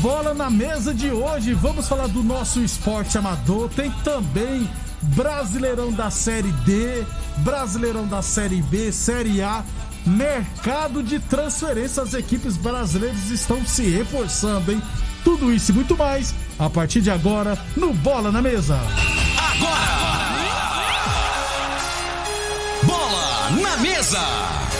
Bola na Mesa de hoje, vamos falar do nosso esporte amador. Tem também Brasileirão da Série D, Brasileirão da Série B, Série A. Mercado de transferência, as equipes brasileiras estão se reforçando, hein? Tudo isso e muito mais a partir de agora no Bola na Mesa. Bola na mesa.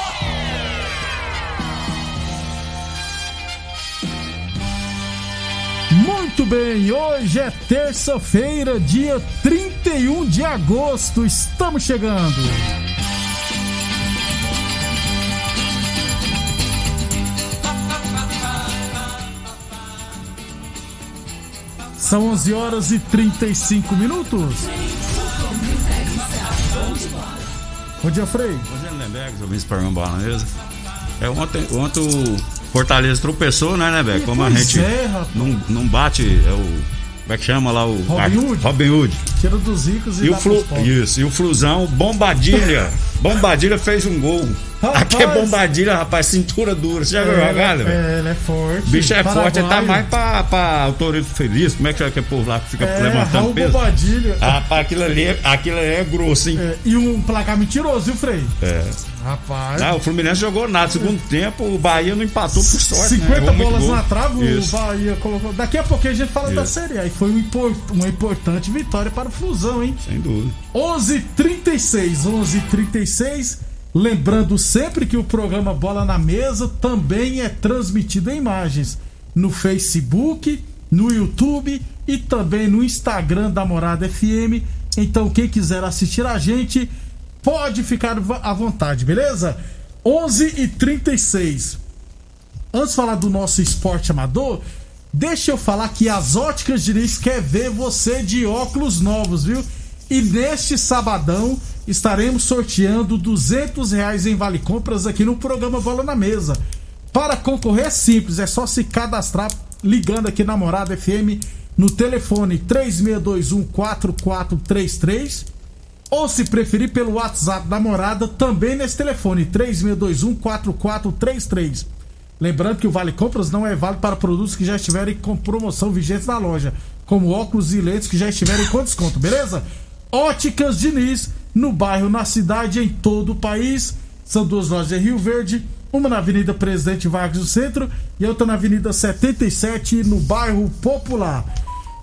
Muito bem, hoje é terça-feira, dia 31 de agosto. Estamos chegando. São 11 horas e 35 minutos. Bom dia, Frei. Eu vim esse programa Bola na Mesa. É, ontem, ontem o Fortaleza tropeçou, né, né, Beck? Como a gente é, não, não bate, é o. Como é que chama lá o. Robin Hood? Robin Hood. Tira dos ricos e, E o, Flu, isso, e o Flusão, Bombadilha. Bombadilha fez um gol. Rapaz. Aqui é Bombadilha, rapaz, cintura dura. Você já viu a jogada, velho? É, ele é forte. O bicho é forte, ele tá mais pra, pra autorito feliz. Como é que é aquele povo lá que fica É, levantando Raul peso? Bobadilha. Rapaz, aquilo ali, é- aquilo ali é grosso, hein? É, e um placar mentiroso, viu, Frei? É. Rapaz. Ah, o Fluminense jogou nada. Segundo tempo, o Bahia não empatou por sorte. 50 né? Bolas na trave, o Bahia colocou. Daqui a pouquinho a gente fala da Isso. Série A. E foi um impor- uma importante vitória para o Flusão, hein? Sem dúvida. 11:36, 11:36. Lembrando sempre que o programa Bola na Mesa também é transmitido em imagens no Facebook, no YouTube e também no Instagram da Morada FM. Então, quem quiser assistir a gente, pode ficar à vontade, beleza? 11:36. Antes de falar do nosso esporte amador, deixa eu falar que as óticas Diniz quer ver você de óculos novos, viu? E neste sabadão estaremos sorteando 200 reais em vale compras aqui no programa Bola na Mesa. Para concorrer é simples, é só se cadastrar ligando aqui na Morada FM no telefone 36214433 ou se preferir pelo WhatsApp da Morada também nesse telefone 36214433. Lembrando que o Vale Compras não é válido para produtos que já estiverem com promoção vigente na loja, como óculos e lentes que já estiverem com desconto, beleza? Óticas Diniz, no bairro, na cidade, em todo o país. São duas lojas em Rio Verde, uma na Avenida Presidente Vargas do Centro e outra na Avenida 77, no bairro Popular.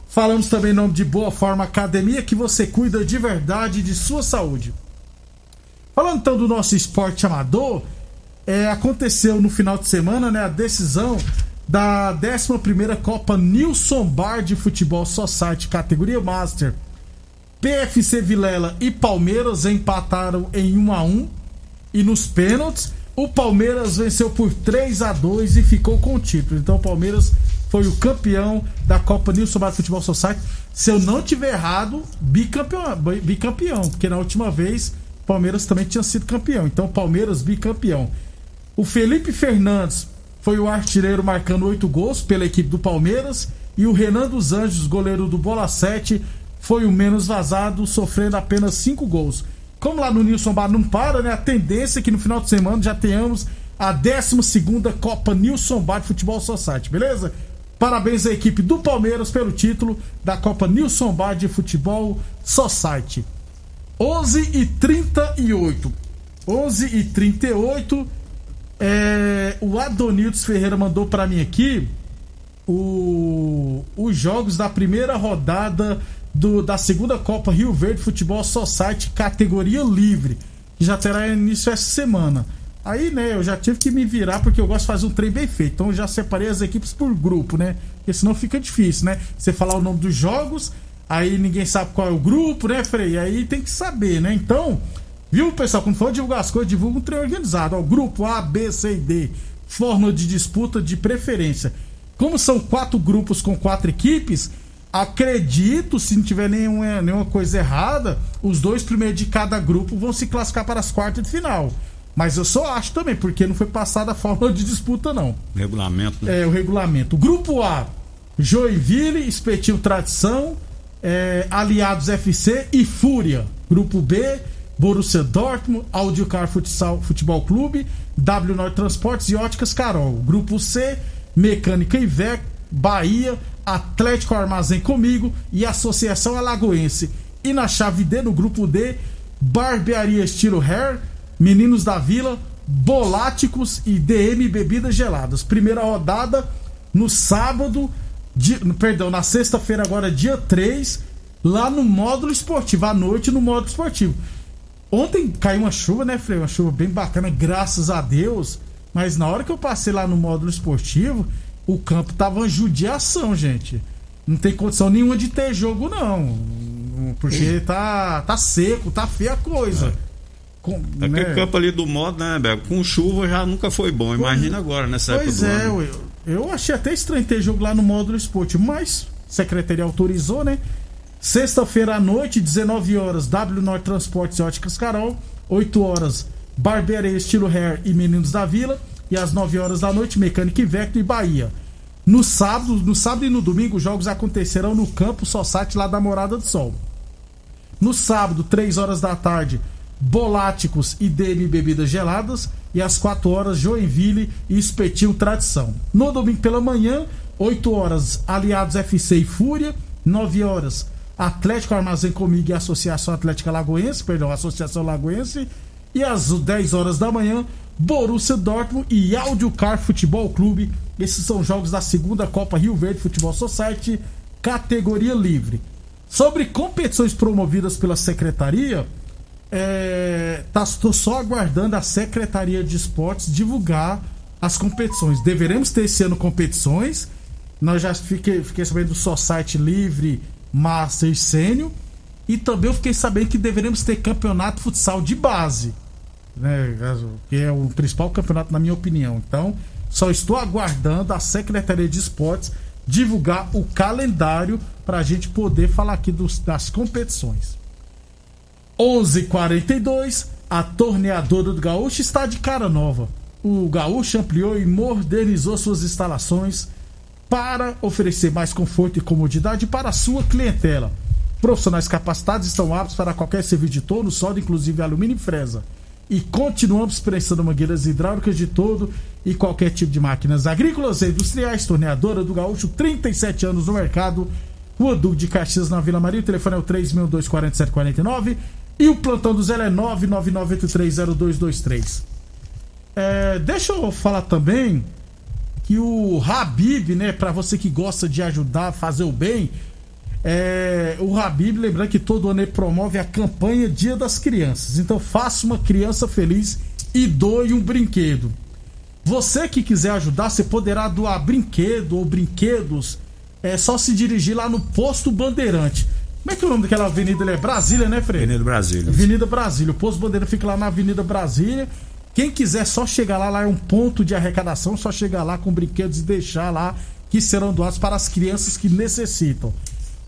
Falamos também em nome de Boa Forma Academia, que você cuida de verdade de sua saúde. Falando então do nosso esporte amador, é, aconteceu no final de semana né, a decisão da 11 Copa Nilson Bar de Futebol Society, categoria Master. PFC Vilela e Palmeiras empataram em 1 a 1 e nos pênaltis o Palmeiras venceu por 3 a 2 e ficou com o título. Então o Palmeiras foi o campeão da Copa Nilson Bar Futebol Society. Se eu não tiver errado, bicampeão, bicampeão, porque na última vez Palmeiras também tinha sido campeão. Então, Palmeiras bicampeão. O Felipe Fernandes foi o artilheiro marcando oito gols pela equipe do Palmeiras. E o Renan dos Anjos, goleiro do Bola 7, foi o menos vazado, sofrendo apenas cinco gols. Como lá no Nilson Bar não para, né? A tendência é que no final de semana já tenhamos a 12 Copa Nilson Bar de Futebol Society, beleza? Parabéns à equipe do Palmeiras pelo título da Copa Nilson Bar de Futebol Society. 11 e 38. 11 e 38. É, o Adonilton Ferreira mandou para mim aqui o, os jogos da primeira rodada do, da segunda Copa Rio Verde Futebol Society categoria livre, que já terá início essa semana. Aí, né, eu já tive que me virar porque eu gosto de fazer um trem bem feito. Então eu já separei as equipes por grupo, né? Porque senão fica difícil, né? Você falar o nome dos jogos, aí ninguém sabe qual é o grupo, né, Frei? Aí tem que saber, né? Então, viu, pessoal? Quando for divulgar as coisas, divulga um trem organizado. Ó, grupo A, B, C e D. Fórmula de disputa de preferência. Como são quatro grupos com quatro equipes, acredito, se não tiver nenhuma, nenhuma coisa errada, os dois primeiros de cada grupo vão se classificar para as quartas de final. Mas eu só acho também, porque não foi passada a fórmula de disputa, não. Regulamento, né? É, o regulamento. Grupo A, Joinville, Espetinho Tradição, é, Aliados FC e Fúria. Grupo B, Borussia Dortmund, Audiocar Futsal, Futebol Clube, W Norte Transportes e Óticas Carol. Grupo C, Mecânica Ivec, Bahia, Atlético Armazém Comigo e Associação Alagoense. E na chave D, no grupo D, Barbearia Estilo Hair, Meninos da Vila, Boláticos e DM Bebidas Geladas. Primeira rodada no sábado, dia, perdão, na sexta-feira agora, dia 3, lá no módulo esportivo, à noite no módulo esportivo. Ontem caiu uma chuva, né, Frei? Uma chuva bem bacana, graças a Deus. Mas na hora que eu passei lá no módulo esportivo, o campo tava uma judiação, gente. Não tem condição nenhuma de ter jogo, não. Porque tá, tá seco, tá feia a coisa. É. Com, Aquele né? campo ali do modo, né, Bego? Com chuva já nunca foi bom. Imagina agora, nessa pois época. Pois é, eu, eu achei até estranho ter jogo lá no módulo esportivo, mas a secretaria autorizou, né? Sexta-feira à noite, 19 horas, W Norte Transportes e Óticas Carol. 8 horas, Barbearia Estilo Hair e Meninos da Vila. E às 9 horas da noite, Mecânica Vecto e Bahia. No sábado, no sábado e no domingo, os jogos acontecerão no campo Sossate lá da Morada do Sol. No sábado, 3 horas da tarde, Boláticos e DM Bebidas Geladas. E às 4 horas, Joinville e Espetinho Tradição. No domingo pela manhã, 8 horas, Aliados FC e Fúria. 9 horas, Atlético Armazém Comigo e Associação Atlética Lagoense, perdão, Associação Lagoense. E às 10 horas da manhã, Borussia Dortmund e Audiocar Futebol Clube. Esses são jogos da segunda Copa Rio Verde Futebol Society, categoria livre. Sobre competições promovidas pela secretaria, é, tá, só aguardando a Secretaria de Esportes divulgar as competições. Deveremos ter esse ano competições. Nós já fiquei, fiquei sabendo do Society Livre, Master e Sênior. E também eu fiquei sabendo que deveremos ter campeonato futsal de base. Né, que é o principal campeonato, na minha opinião. Então, só estou aguardando a Secretaria de Esportes divulgar o calendário para a gente poder falar aqui dos, das competições. 11:42 a torneadora do Gaúcho está de cara nova. O Gaúcho ampliou e modernizou suas instalações para oferecer mais conforto e comodidade para a sua clientela. Profissionais capacitados estão aptos para qualquer serviço de torno, solda, inclusive alumínio e fresa. E continuamos prestando mangueiras hidráulicas de todo e qualquer tipo de máquinas agrícolas e industriais. Torneadora do Gaúcho, 37 anos no mercado. Rua Duque de Caxias, na Vila Maria. O telefone é o 3.24749. E o plantão do Zé é 999830223. É, deixa eu falar também que o Habib, né, para você que gosta de ajudar a fazer o bem, é, o Habib, lembrando que todo ano ele promove a campanha Dia das Crianças. Então faça uma criança feliz e doe um brinquedo. Você que quiser ajudar, você poderá doar brinquedo ou brinquedos. É só se dirigir lá no Posto Bandeirante. Como é que é o nome daquela avenida? É Brasília, né, Freire? Avenida Brasília. Avenida Brasília. O Posto Bandeira fica lá na Avenida Brasília. Quem quiser só chegar lá, lá é um ponto de arrecadação, só chegar lá com brinquedos e deixar lá que serão doados para as crianças que necessitam.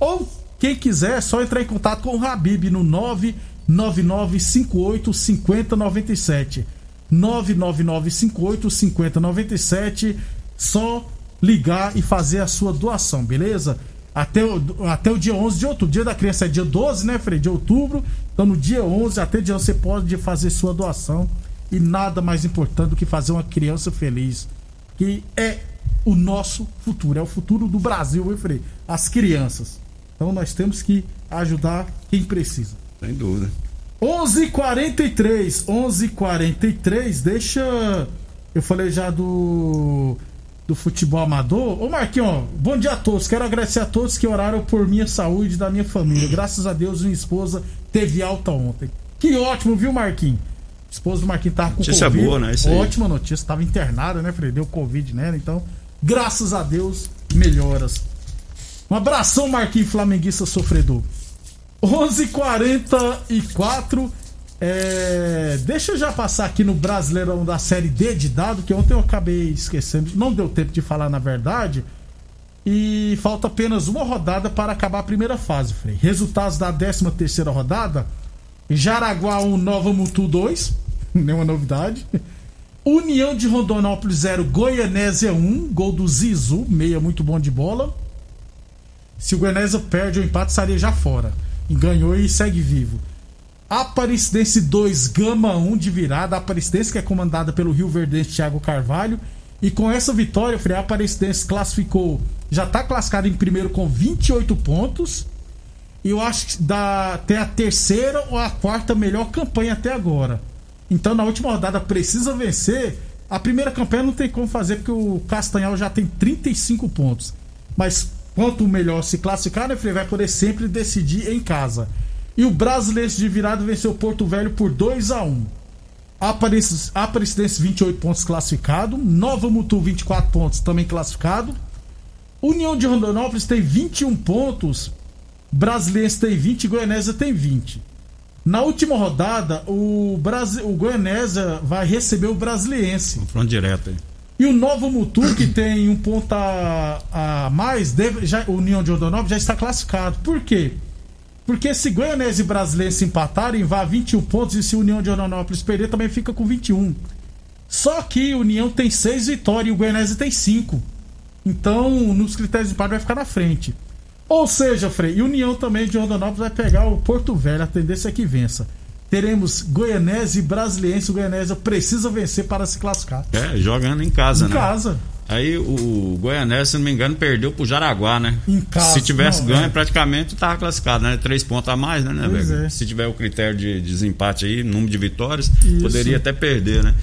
Ou quem quiser, é só entrar em contato com o Habib no 99958 5097. 99958 5097. Só ligar e fazer a sua doação, beleza? Até o, até o dia 11 de outubro. Dia da criança é dia 12, né, Fred? De outubro. Então, no dia 11, até dia 11, você pode fazer sua doação. E nada mais importante do que fazer uma criança feliz. Que é o nosso futuro. É o futuro do Brasil, viu, Frei? As crianças. Então, nós temos que ajudar quem precisa. Sem dúvida. 11:43, 11:43. Deixa eu falei já do do futebol amador. Ô Marquinhos, bom dia a todos. Quero agradecer a todos que oraram por minha saúde e da minha família. Graças a Deus, minha esposa teve alta ontem. Que ótimo, viu, Marquinhos? Esposa do Marquinhos tava com Notícia Covid. boa, né? Isso aí. Ótima notícia. Tava internada, né, Fred? Deu Covid nela. Então, graças a Deus, melhoras. Um abração, Marquinhos Flamenguista sofredor. 11:44 é, deixa eu já passar aqui no Brasileirão da Série D de dado, que ontem eu acabei esquecendo, não deu tempo de falar na verdade. E falta apenas uma rodada para acabar a primeira fase, Frei. Resultados da 13 terceira rodada: Jaraguá 1, Nova Mutu 2, nenhuma novidade. União de Rondonópolis 0, Goianésia 1, gol do Zizu, meia muito bom de bola. Se o Goianésia perde o empate, estaria já fora. E ganhou e segue vivo. Aparecidense 2, Gama 1 de virada. Aparecidense que é comandada pelo Rio Verdense Thiago Carvalho. E com essa vitória, a Aparecidense classificou, já está classificado em primeiro com 28 pontos. E eu acho que dá até a terceira ou a quarta melhor campanha até agora. Então na última rodada precisa vencer. A primeira campanha não tem como fazer porque o Castanhal já tem 35 pontos. Mas quanto melhor se classificar, né, Frei, vai poder sempre decidir em casa. E o Brasileiro de virada venceu o Porto Velho por 2 a 1 Aparecidense, Aparecidense 28 pontos classificado. Nova Mutu 24 pontos também classificado. União de Rondonópolis tem 21 pontos. Brasileiro tem 20 e Goianésia tem 20. Na última rodada, o, Brasi... o Goianésia vai receber o Brasiliense. Confronto direto aí. E o Novo Mutu, que tem um ponto a, a mais, deve, já, o União de Rondonópolis já está classificado. Por quê? Porque se Goianese e Brasileiro se empatarem, vá 21 pontos e se União de Rondonópolis perder, também fica com 21. Só que o União tem 6 vitórias e o Goianese tem 5. Então, nos critérios de empate vai ficar na frente. Ou seja, Frei, e União também de Rondonópolis vai pegar o Porto Velho, a tendência é que vença. Teremos Goianese e Brasiliense. O Goianese precisa vencer para se classificar. É, jogando em casa, Em né? casa. Aí o Goianese, se não me engano, perdeu pro Jaraguá, né? Em casa, Se tivesse não, ganho, é. praticamente tava classificado, né? Três pontos a mais, né, né, é. Se tiver o critério de desempate aí, número de vitórias, Isso. poderia até perder, né?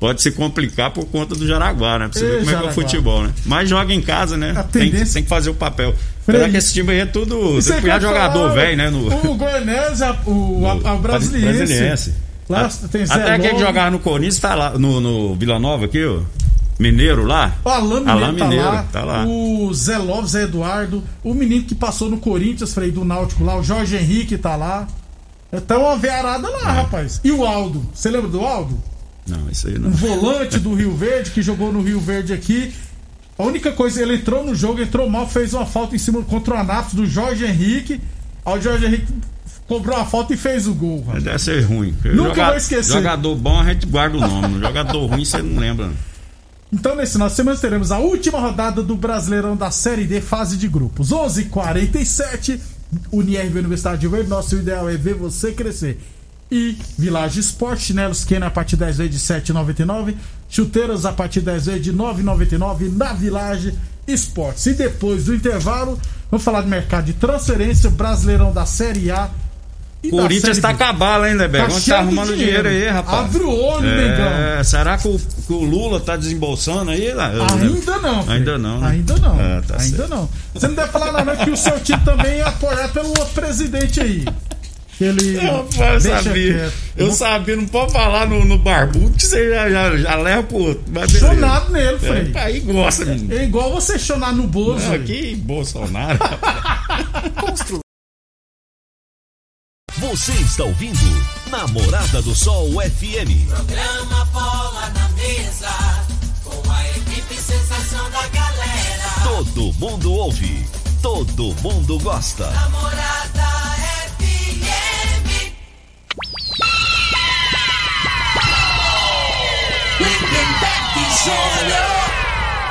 Pode se complicar por conta do Jaraguá, né? Pra você ver como é que é Jaraguá. o futebol, né? Mas joga em casa, né? A Tem, tem que fazer o papel. Frei, Apesar que esse time aí é tudo. Eu ia jogador velho, né? No, O Goianese, a- o, a, a no Brasiliense. Brasiliense. Lá A- tem Zé Até aquele que jogava no Corinthians tá lá, no, no Vila Nova aqui, ó. Mineiro lá. O Alain Mineiro, Alain tá, Mineiro, lá, tá lá. O Zé Lopes, Zé Eduardo. O menino que passou no Corinthians, Frei, do Náutico lá. O Jorge Henrique tá lá. Tá uma vearada lá, É. rapaz. E o Aldo? Você lembra do Aldo? Não, isso aí Um não. volante do Rio Verde que jogou no Rio Verde aqui. A única coisa, ele entrou no jogo, entrou mal, fez uma falta em cima contra o Anápolis do Jorge Henrique. Aí o Jorge Henrique cobrou a falta e fez o gol. rapaz. Deve ser ruim. Nunca vou esquecer. Jogador bom a gente guarda o nome. jogador ruim você não lembra. Então, nesse final de semana, teremos a última rodada do Brasileirão da Série D, fase de grupos. 11 h 47 Unirv Universidade de Verde. Nosso ideal é ver você crescer. E Village Esporte, chinelos Kenner a partir 10 vezes de 7,99. Chuteiras a partir 10 vezes de 9,99 na Village Esportes. E depois do intervalo, vamos falar de mercado de transferência, Brasileirão da Série A. E Corinthians tá B. cabala, hein, Nebeco? Onde tá arrumando dinheiro. aí, rapaz? Abre o olho, é, Mengão. Será que o, que o Lula tá desembolsando aí? lá? Ainda não. Fred. Ainda não, né? Ainda não. Ah, tá Ainda certo. não. Você não deve falar nada que o seu time também é apoiado pelo outro presidente aí. Que Ele Eu, deixa sabia. quieto. Eu sabia, não pode falar no, no barbudo que você já, já, já leva pro outro. Chonado nele, Frei. É, aí gosta, menino. É igual você chonar no Bozo. Não, velho. que Bolsonaro. Você está ouvindo Namorada do Sol FM. Programa Bola na Mesa, com a equipe sensação da galera. Todo mundo ouve, todo mundo gosta. Namorada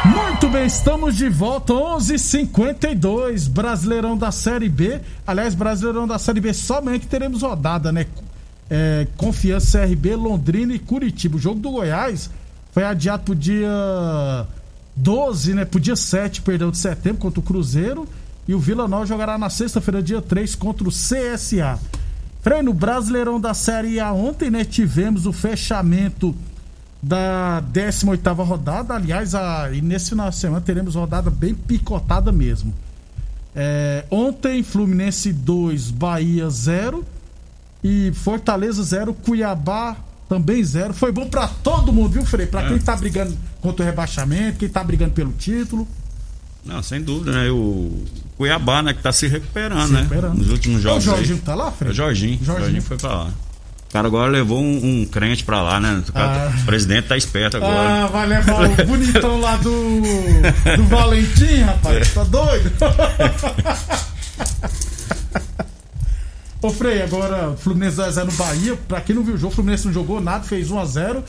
Muito bem, estamos de volta, 11:52 h 52 Brasileirão da Série B. Aliás, Brasileirão da Série B somente teremos rodada, né? É, Confiança CRB, Londrina e Curitiba. O jogo do Goiás foi adiado pro dia 12, né? Pro dia 7, perdão, de setembro contra o Cruzeiro. E o Vila Nova jogará na sexta-feira, dia 3, contra o CSA. Frei, no Brasileirão da Série A ontem, né? Tivemos o fechamento da 18ª rodada. Aliás, a, e nesse final de semana teremos rodada bem picotada mesmo. É, ontem, Fluminense 2, Bahia 0. E Fortaleza 0, Cuiabá também 0. Foi bom pra todo mundo, viu, Frei? Pra quem tá brigando contra o rebaixamento, quem tá brigando pelo título. Não, sem dúvida, né? O Cuiabá, né, que tá se recuperando, Se né? recuperando. Nos últimos É o jogos. Jorginho aí. tá lá, Frei? É o Jorginho. Jorginho. Jorginho foi pra lá. O cara agora levou um, um crente pra lá, né? O, cara- Ah. o presidente tá esperto agora. Ah, vai levar o bonitão lá do, do Valentim, rapaz. Tá doido? Ô Frei, agora Fluminense 2x0 no Bahia. Pra quem não viu o jogo, o Fluminense não jogou nada, fez 1x0.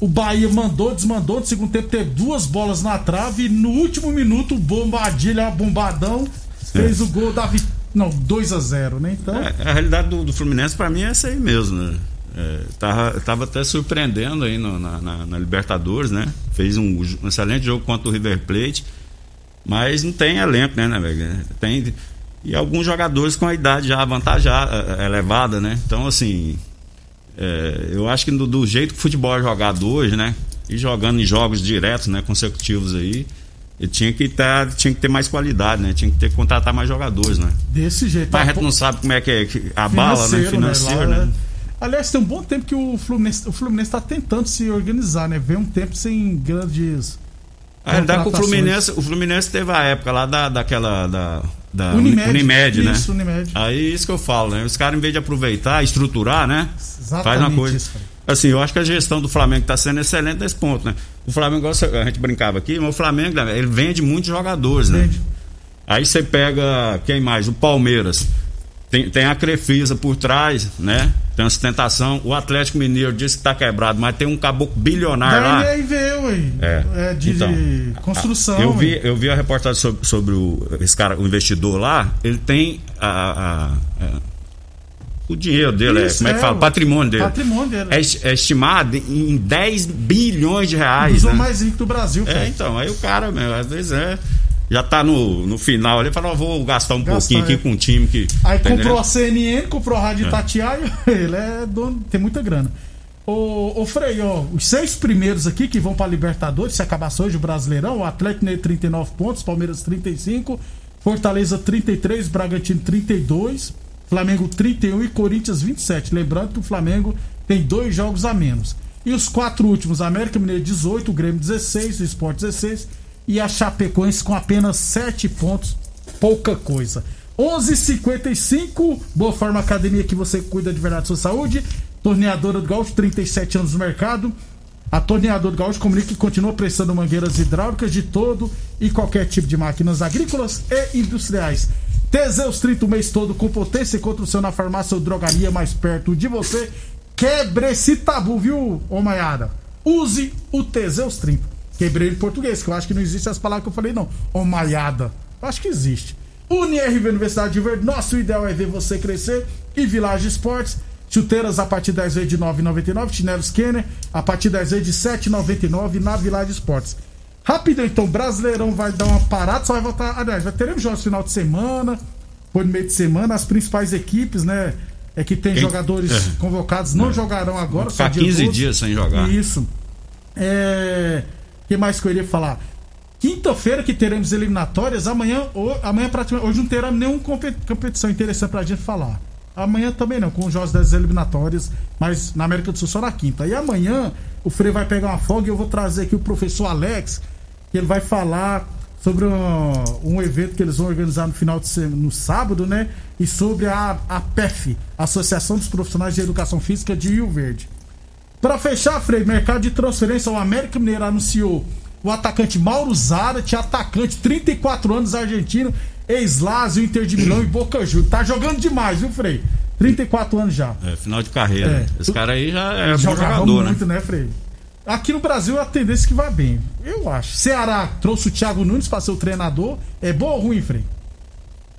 O Bahia mandou, desmandou. No segundo tempo teve duas bolas na trave. E no último minuto, o Bombadilha, bombadão, fez o gol da vitória. Não, 2x0, né? Então. É, a realidade do, do Fluminense pra mim é essa aí mesmo, né? É, tava, tava até surpreendendo aí no- na, na- na Libertadores, né? Fez um, um excelente jogo contra o River Plate, mas não tem elenco, né, né? Tem e alguns jogadores com a idade já avantajada, elevada, né? Então, assim, é, eu acho que do, do jeito que o futebol é jogado hoje, né? E jogando em jogos diretos, né, consecutivos aí, ele tinha que, tá, tinha que ter mais qualidade, né? Tinha que ter que contratar mais jogadores, né? Desse jeito. Mas a Tá gente não sabe como é que é a bala, né? Financeiro, Lá, né? Aliás, tem um bom tempo que o Fluminense, o Fluminense tá tentando se organizar, né? Vem um tempo sem grandes. A realidade é que o. Fluminense, o Fluminense teve a época lá da, daquela. Da, da Unimed. Unimed, né? Isso, Unimed. Aí isso que eu falo, né? Os caras, em vez de aproveitar, estruturar, né? Exatamente faz uma coisa. isso, assim, eu acho que a gestão do Flamengo está sendo excelente nesse ponto, né? O Flamengo, a gente brincava aqui, mas o Flamengo, ele vende muitos jogadores, né? Vende. Aí você pega, quem mais? O Palmeiras. Tem, tem a Crefisa por trás, né? Tem a sustentação. O Atlético Mineiro disse que tá quebrado, mas tem um caboclo bilionário lá. Da NRV, ué. É. É de Então, construção. Eu vi, ué. eu vi a reportagem sobre, sobre o, esse cara, o investidor lá. Ele tem a, a- a- o dinheiro dele, Isso, é, como é que é, fala? o Patrimônio dele. patrimônio dele. É, é estimado em 10 bilhões de reais. dos né? mais ricos do Brasil, É, então, aí o cara, meu, às vezes é. Já tá no, no final ali, fala, vou gastar um Gastar, pouquinho aqui é. com um time que. Aí tá comprou a? CNN, comprou a Rádio Itatiaia, ele é dono, tem muita grana. Ô, ô Frei, ó, os seis primeiros aqui que vão pra Libertadores, se acabasse hoje o Brasileirão, o Atlético Mineiro 39 pontos, Palmeiras 35, Fortaleza 33, Bragantino 32, Flamengo 31 e Corinthians 27. Lembrando que o Flamengo tem dois jogos a menos. E os quatro últimos, América Mineiro 18, o Grêmio 16, o Sport 16 e a Chapecoense com apenas 7 pontos, pouca coisa. 11:55 Boa Forma Academia que você cuida de verdade da sua saúde. Torneadora do Gaúcho, 37 anos no mercado. A Torneadora do Gaúcho comunica que continua prestando mangueiras hidráulicas de todo e qualquer tipo de máquinas agrícolas e industriais. Teseus 30 o mês todo com potência contra o seu na farmácia ou drogaria mais perto de você. Quebre esse tabu, viu, ô? Use o Teseus 30. Quebrei em português, que eu acho que não existe as palavras que eu falei, não. Ô Maiada. Eu acho que existe. UniRV Universidade de Verde, nosso ideal é ver você crescer. E Village Esportes, chuteiras a partir das vezes de 9,99. Chinelos Kenner, a partir das vezes de 7,99 na Village Esportes. Rapidão, então, Brasileirão vai dar uma parada, só vai voltar. Aliás, vai teremos jogos no final de semana, por meio de semana, as principais equipes, né? É que tem Quem- jogadores é. convocados, não jogarão agora, Ficar dia 15 12. dias sem jogar. Isso. É. O que mais que eu iria falar? Quinta-feira que teremos eliminatórias, amanhã, ho- amanhã praticamente, hoje não terá nenhuma compe- competição interessante pra gente falar. Amanhã também não, com os jogos das eliminatórias, mas na América do Sul só na quinta. E amanhã o Frei vai pegar uma folga e eu vou trazer aqui o professor Alex, que ele vai falar sobre um, um evento que eles vão organizar no final de semana, no sábado, né? E sobre a, a PEF, Associação dos Profissionais de Educação Física de Rio Verde. Para fechar, Frei, mercado de transferência, o América Mineiro anunciou o atacante Mauro Zarate, atacante, 34 anos, argentino, ex-Lazio, Inter de Milão e Boca Juniors. Tá jogando demais, viu, Frei? 34 anos já. É, final de carreira. É. Esse cara aí já é bom jogador, muito, né? né, Frei? Aqui no Brasil a tendência é que vai bem. Eu acho. Ceará trouxe o Thiago Nunes para ser o treinador. É bom ou ruim, Frei?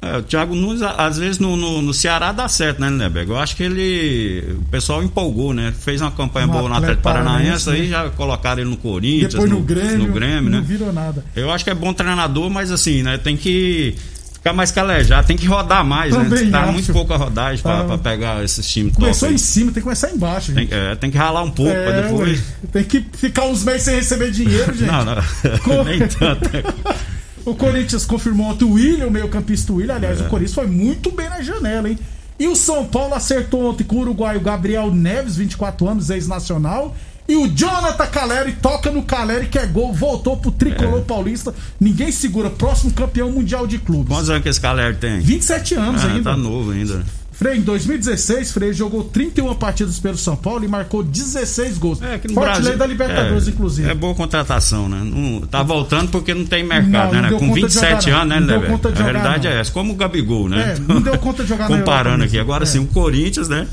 É, o Thiago Nunes, às vezes, no, no, no Ceará dá certo, né, Lindeberg? Eu acho que ele. O pessoal empolgou, né? Fez uma campanha No boa no Atlético Paranaense, Paranaense, aí já colocaram ele no Corinthians, Depois no, Grêmio. no Grêmio, Não né? virou nada. Eu acho que é bom treinador, mas assim, né? Tem que ficar mais calejado, tem que rodar mais, Também né? Tá acho. muito pouca rodagem pra, Tá. pra pegar esses times. Começou em cima, tem que começar embaixo, Tem, é, tem que ralar um pouco pra depois. ué. Tem que ficar uns meses sem receber dinheiro, gente. Não, não. Nem tanto. O Corinthians confirmou ontem o William, o meio-campista William. Aliás, É. o Corinthians foi muito bem na janela, hein? E o São Paulo acertou ontem com o uruguaio Gabriel Neves, 24 anos, ex-nacional. E o Jonathan Caleri toca no Caleri, que é gol, voltou pro tricolor paulista. Ninguém segura. Próximo campeão mundial de clubes. É. Quantos anos que esse Caleri tem? 27 anos Ah, ainda. tá novo ainda. Frei, em 2016, Frei jogou 31 partidas pelo São Paulo e marcou 16 gols. É, Forte Brasil, lei da Libertadores, é, inclusive. É boa contratação, né? Não, tá voltando porque não tem mercado, Não, né? Com conta de 27 jogar, anos, né, Leber? conta de A jogar, realidade não. é essa. Como o Gabigol, né? É, não deu conta de jogar na Comparando aqui. Agora É. sim, o Corinthians, né?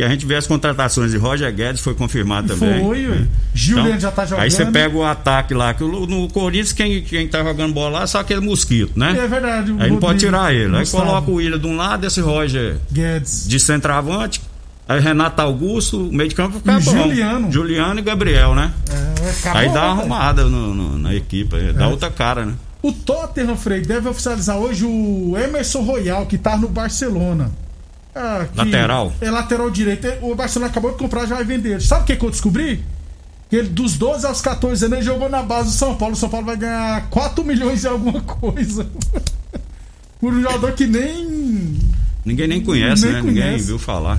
Que a gente vê as contratações de Roger Guedes, foi confirmado também. Foi, né? Juliano já tá jogando. Aí você pega o ataque lá, que no Corinthians, quem, quem tá jogando bola lá é só aquele mosquito, né? É verdade. Aí não pode tirar ele. Aí Gustavo coloca o William de um lado, esse Roger Guedes. de centroavante. Aí Renato Augusto, o meio de campo fica E bom. Juliano. Juliano e Gabriel, né? É, acabou, Aí dá uma né? arrumada no- no- na equipe, dá outra cara, né? O Tottenham, Frei, deve oficializar hoje o Emerson Royal, que tá no Barcelona. Ah, Lateral. É lateral direito. O Barcelona acabou de comprar, já vai vender. Sabe o que, que eu descobri? Que ele, dos 12 aos 14 anos, ele jogou na base do São Paulo. O São Paulo vai ganhar 4 milhões e alguma coisa. Por um jogador que nem. Ninguém nem conhece, Nem né? Ninguém conhece. viu falar.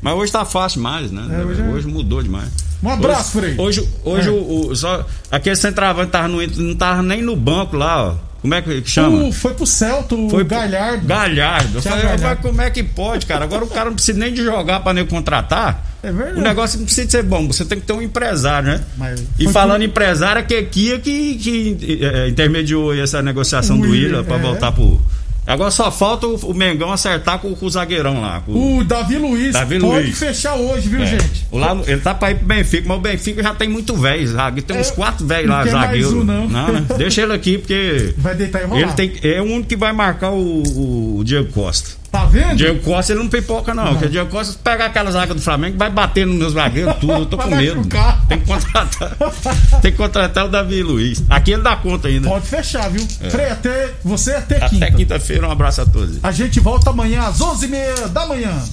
Mas hoje tá fácil demais, né? É, hoje hoje, é- mudou demais. Um abraço, hoje, Frei. Hoje, hoje É. o, o- só, aquele centroavante tava no, não tava nem no banco lá, ó. Como é que chama? O- foi pro Celta, o Foi Galhardo. Galhardo. Eu falei, Galhardo. mas como é que pode, cara? Agora o cara não precisa nem de jogar pra nem contratar. É verdade. O negócio não precisa ser bom, você tem que ter um empresário, né? Mas e falando em empresário, é que Kia que, que é, intermediou essa negociação O do Willian pra é. voltar pro. Agora só falta o, Mengão acertar com, com o zagueirão lá. com- O Davi Luiz Davi pode Luiz. fechar hoje, viu, É. gente? O lá, ele tá pra ir pro Benfica, mas o Benfica já tem muito velho, zagueiro. Tem uns É, quatro velhos não lá, quer mais zagueiro. um, não. né? Deixa ele aqui, porque. Vai deitar e rolar. Ele tem, é o único que vai marcar o, o Diego Costa. Tá vendo? Diego Costa ele não pipoca, não. Porque o Diego Costa se pegar aquela zaga do Flamengo, vai bater nos meus zagueiros, tudo. Eu tô com medo. Tem que contratar. tem que contratar o Davi Luiz. Aqui ele dá conta ainda. Pode fechar, viu? Frei, até, você até quinta. É. Até quinta-feira, um abraço a todos. A gente volta amanhã às 11h30 da manhã.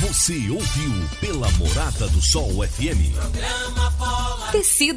Você ouviu pela Morada do Sol FM. Programa Bola. Tecido